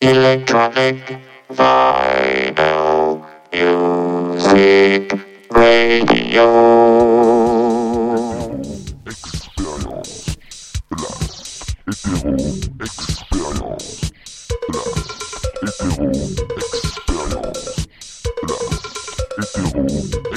Electronic Vinyl Music Radio. Expérience place hétéro expérience place hétéro expérience place hétéro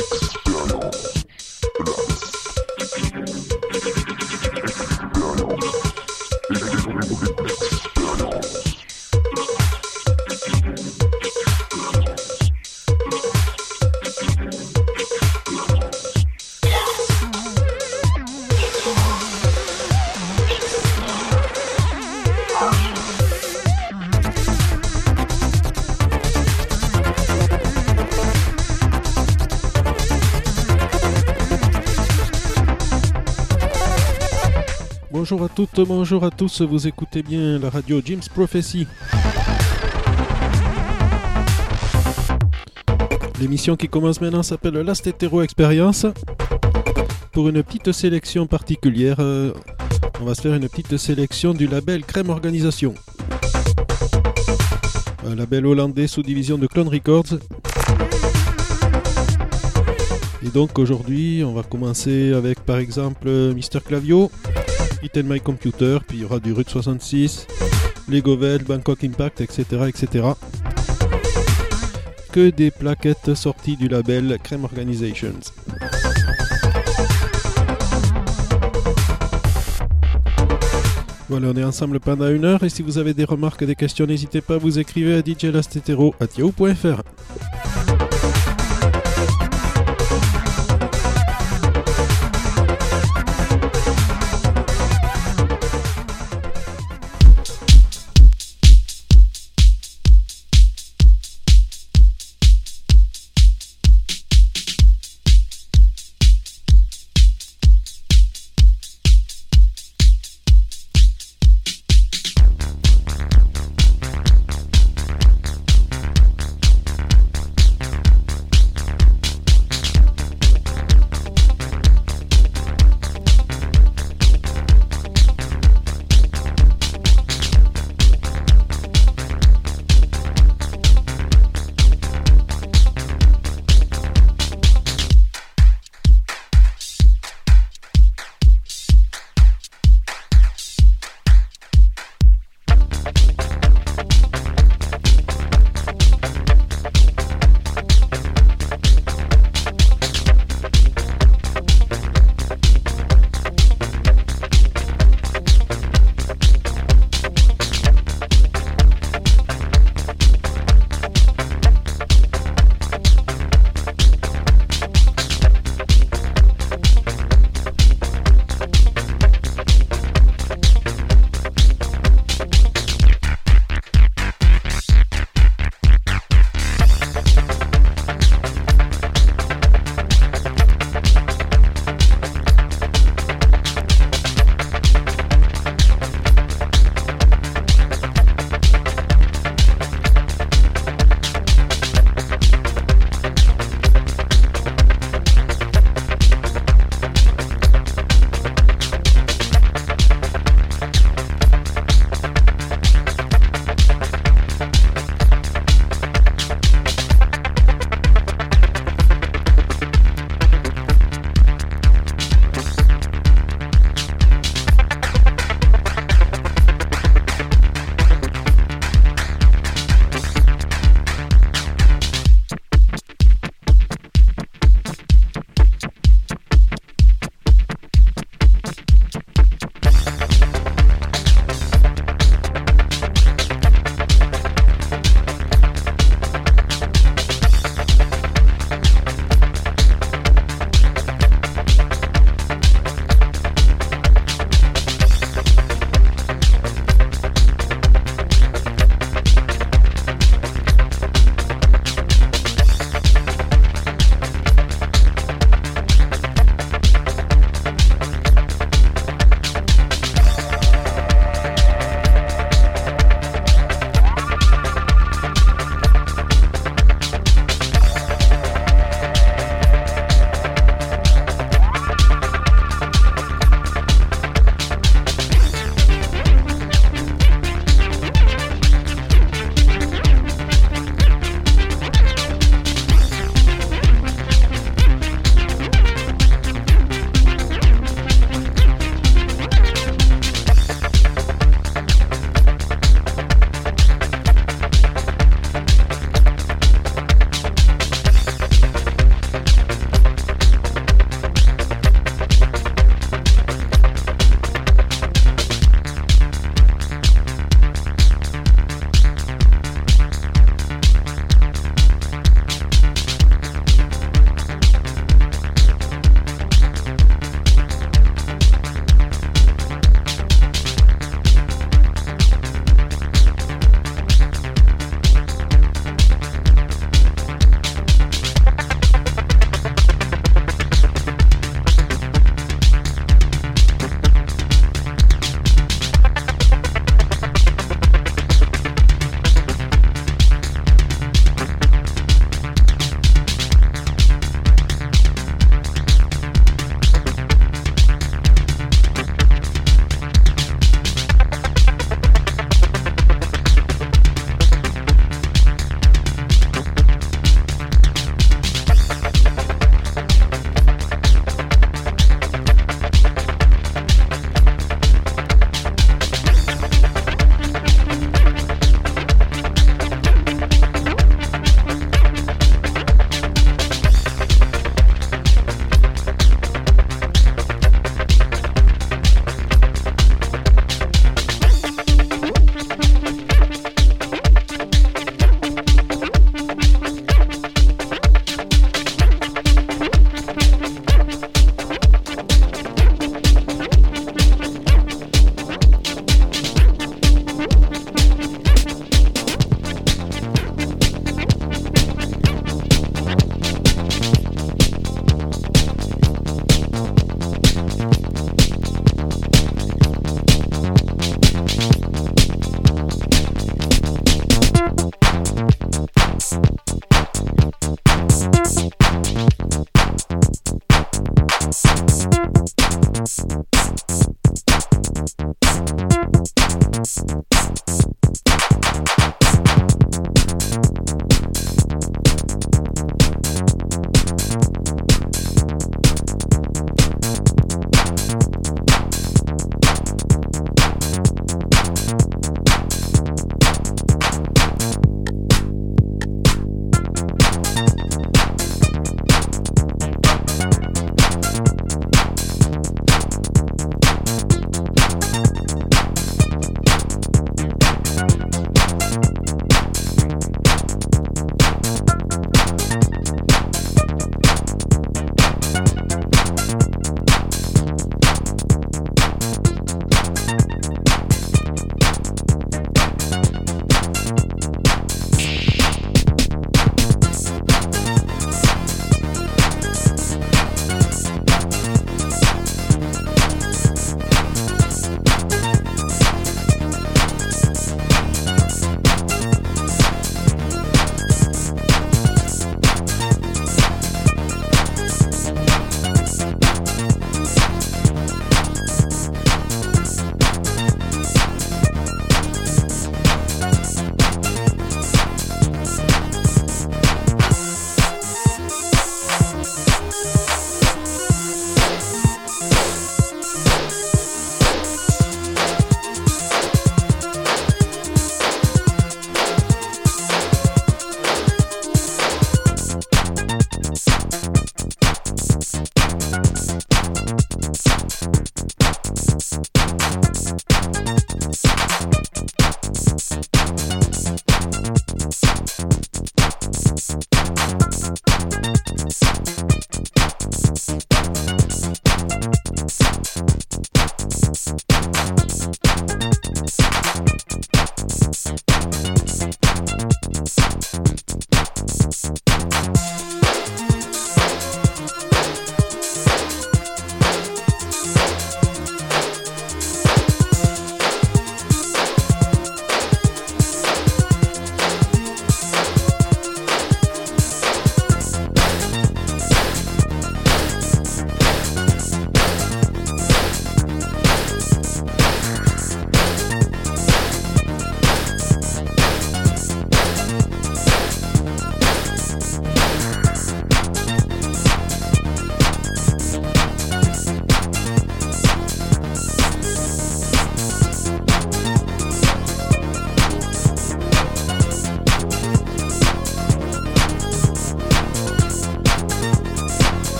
bonjour à tous, vous écoutez bien la radio Jim's Prophecy. L'émission qui commence maintenant s'appelle Last Hetero Experience. Pour une petite sélection particulière, euh, on va se faire une petite sélection du label Crème Organisation. Un label hollandais sous division de Clone Records. Et donc aujourd'hui, on va commencer avec par exemple Mister Clavio, And My Computer, puis il y aura du Rut 66, Legovel, Bangkok Impact, etc., etc. Que des plaquettes sorties du label Crème Organizations. Voilà, on est ensemble pendant une heure et si vous avez des remarques, des questions, n'hésitez pas, vous écrivez à djlastetero.yahoo.fr.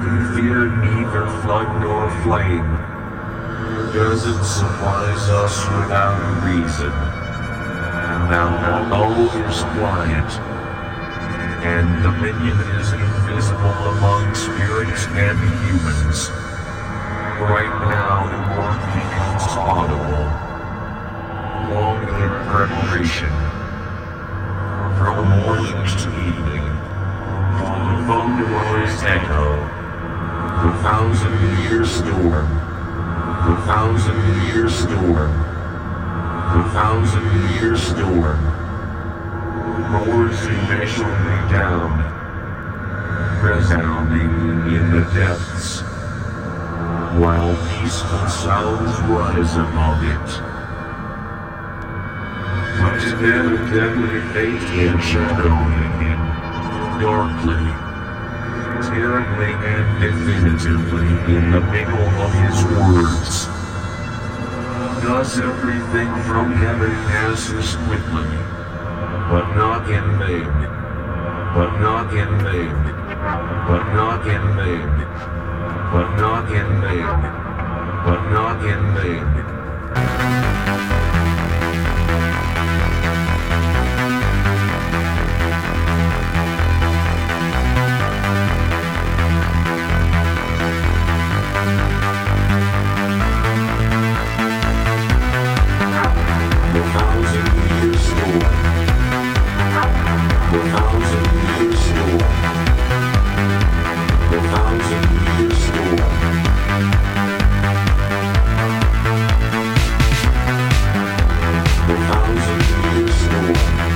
Who feared neither flood nor flame, doesn't surprise us without reason. Now all is quiet, and dominion is invisible among spirits and humans. Right now the work becomes audible, long in preparation. From morning to evening, From the phone noise echo, the thousand year storm, the thousand year storm, the thousand year storm, roars immeasurably down, resounding in the depths. While peaceful sounds rise above it. But then a deadly fate and shadowing him, darkly, terribly and definitively in the middle of his words. Does everything from heaven passes quickly, but not in vain, but not in vain, but not in vain but not in vain, but not in vain. The Thank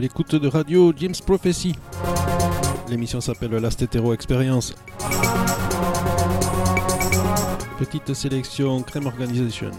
l'écoute de radio James Prophecy. L'émission s'appelle Last Hetero Experience. Petite sélection Crème Organisation.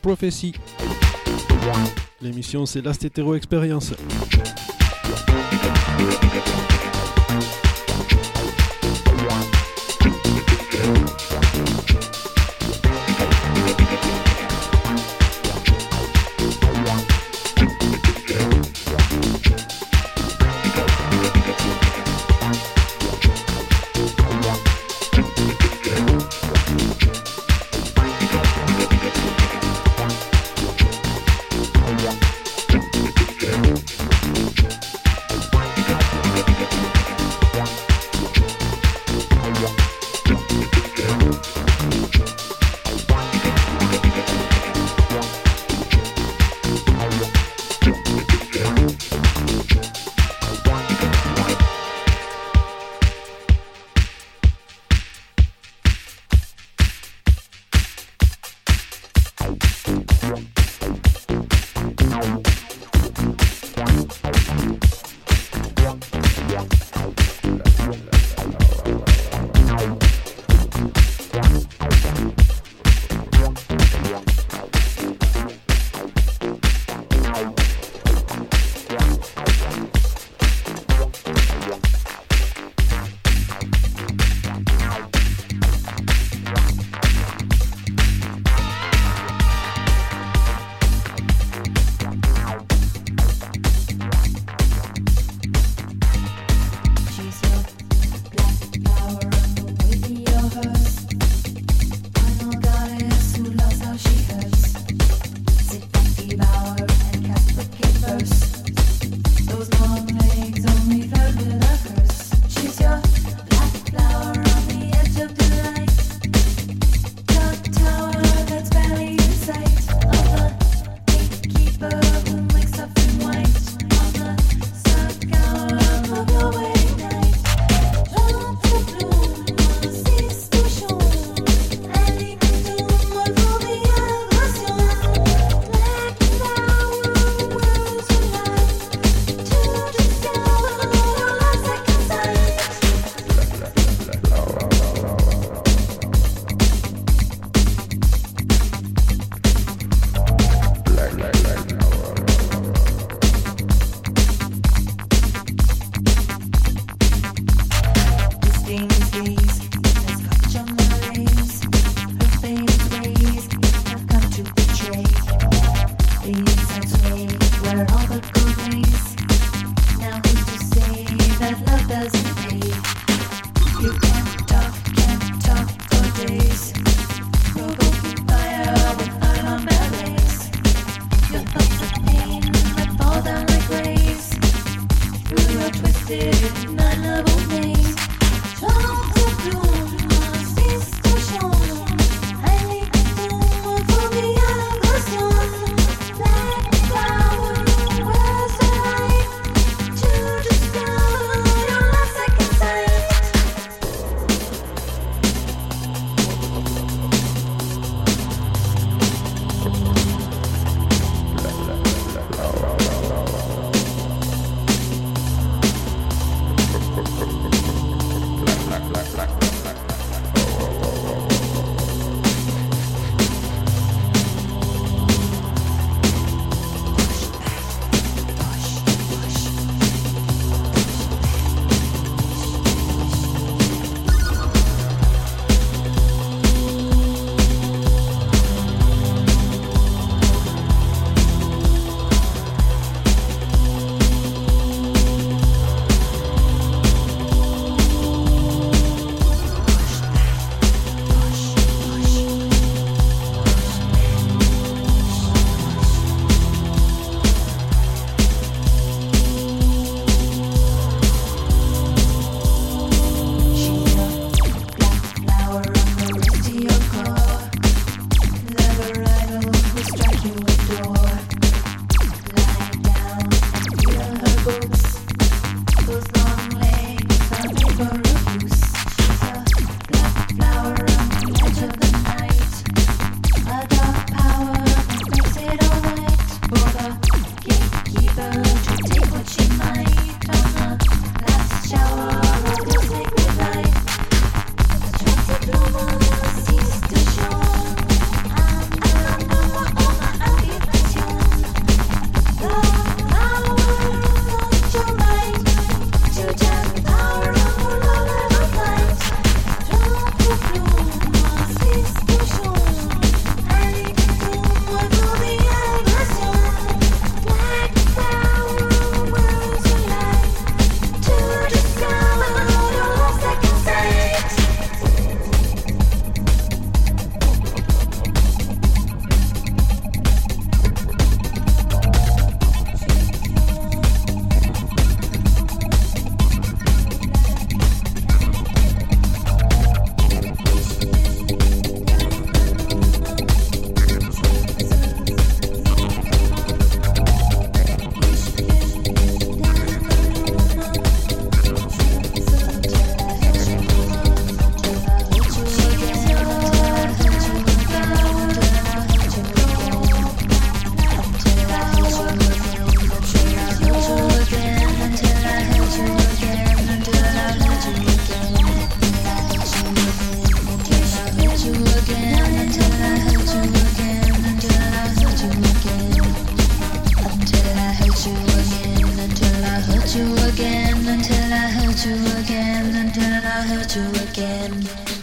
Prophecy. L'émission c'est Last Hetero Experience. again, until I hurt you again, until I hurt you again.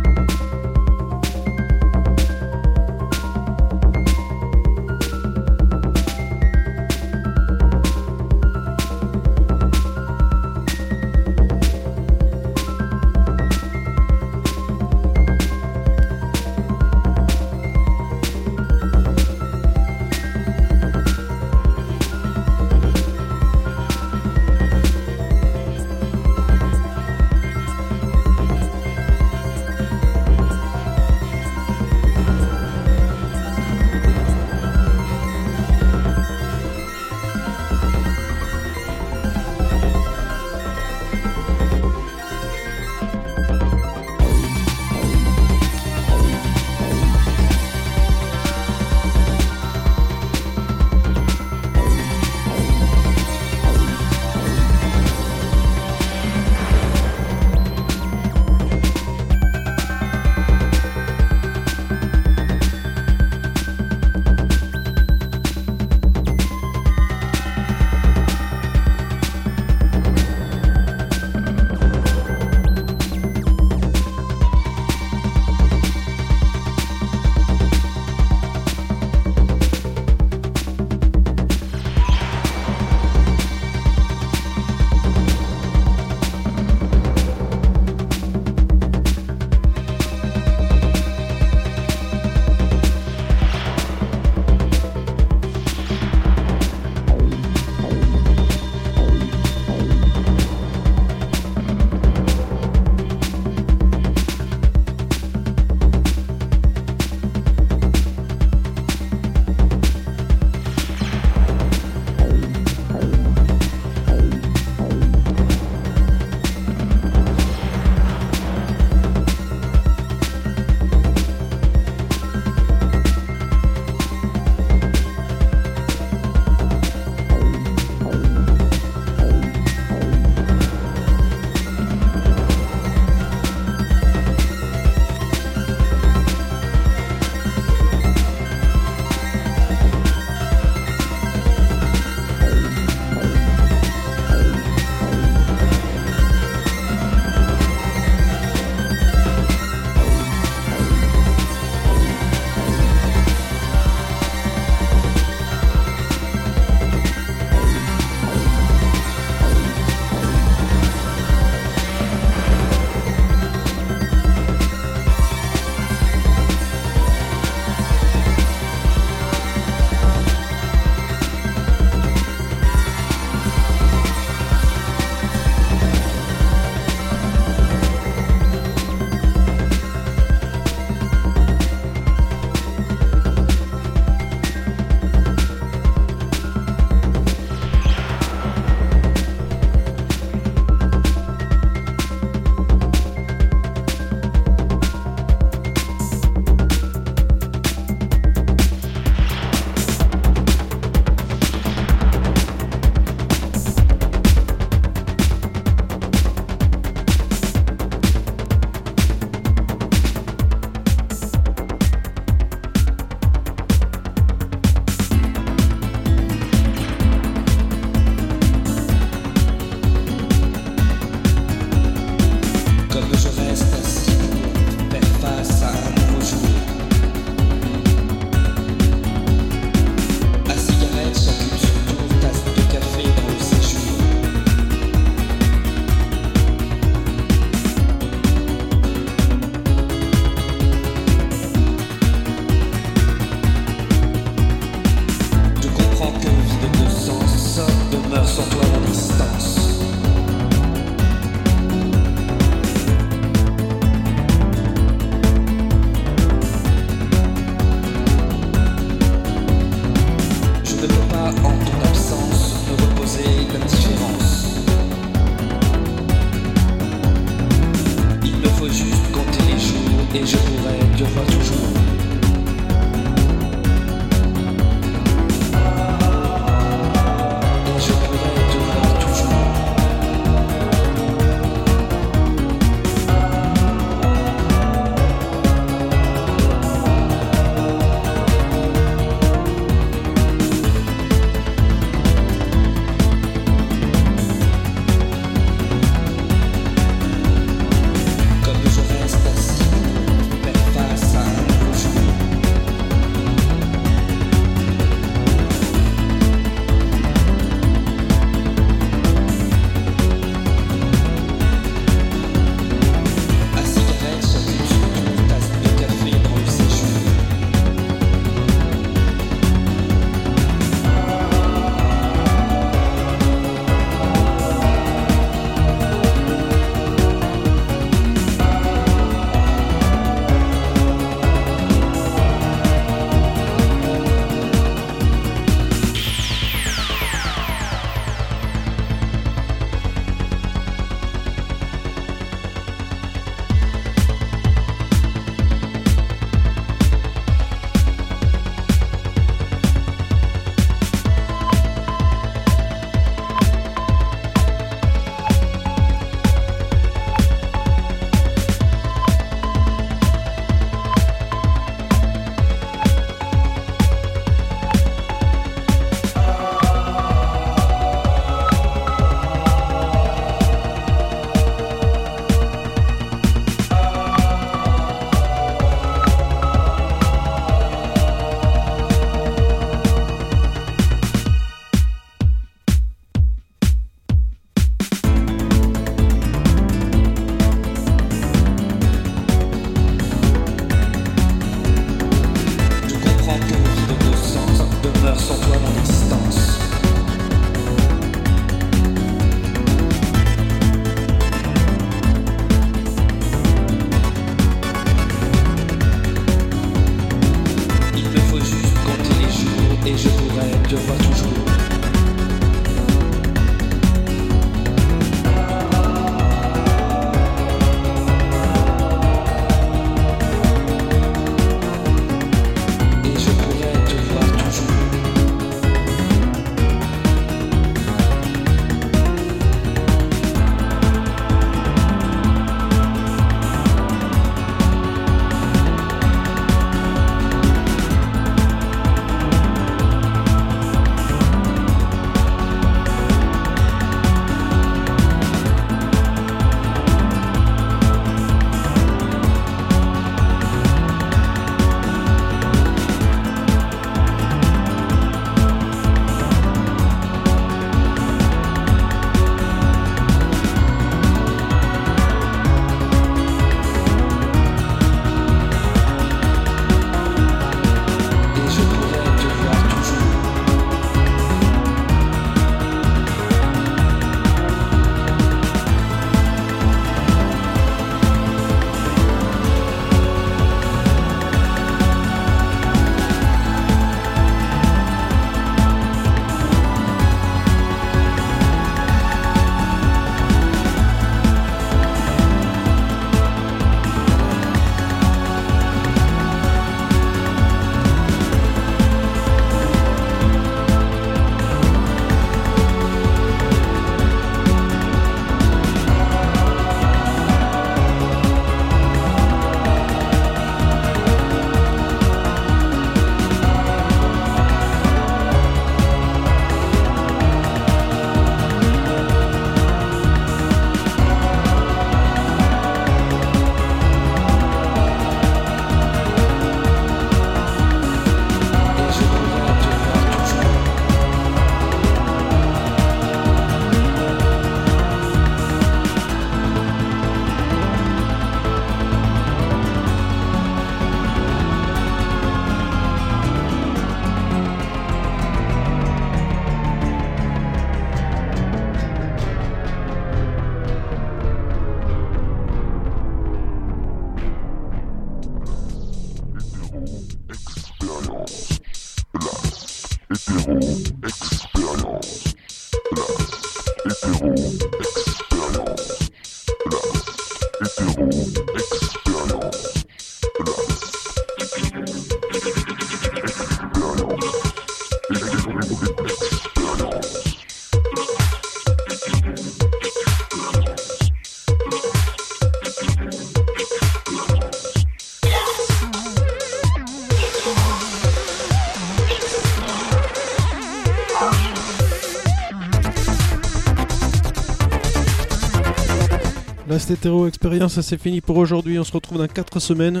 La Stétéro Experience, c'est fini pour aujourd'hui. On se retrouve dans 4 semaines.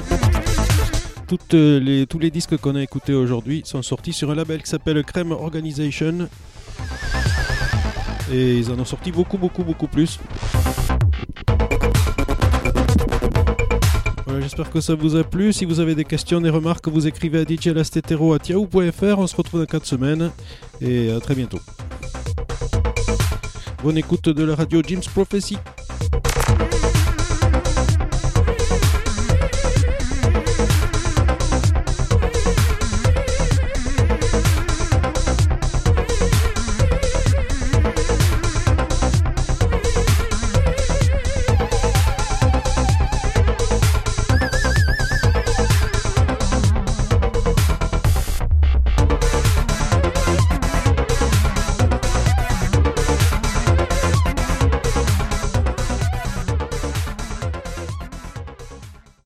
Toutes les, tous les disques qu'on a écoutés aujourd'hui sont sortis sur un label qui s'appelle Crème Organization. Et ils en ont sorti beaucoup, beaucoup, beaucoup plus. Voilà, j'espère que ça vous a plu. Si vous avez des questions, des remarques, vous écrivez à djlastetero.yahoo.fr. On se retrouve dans 4 semaines et à très bientôt. Bonne écoute de la radio Jim's Prophecy.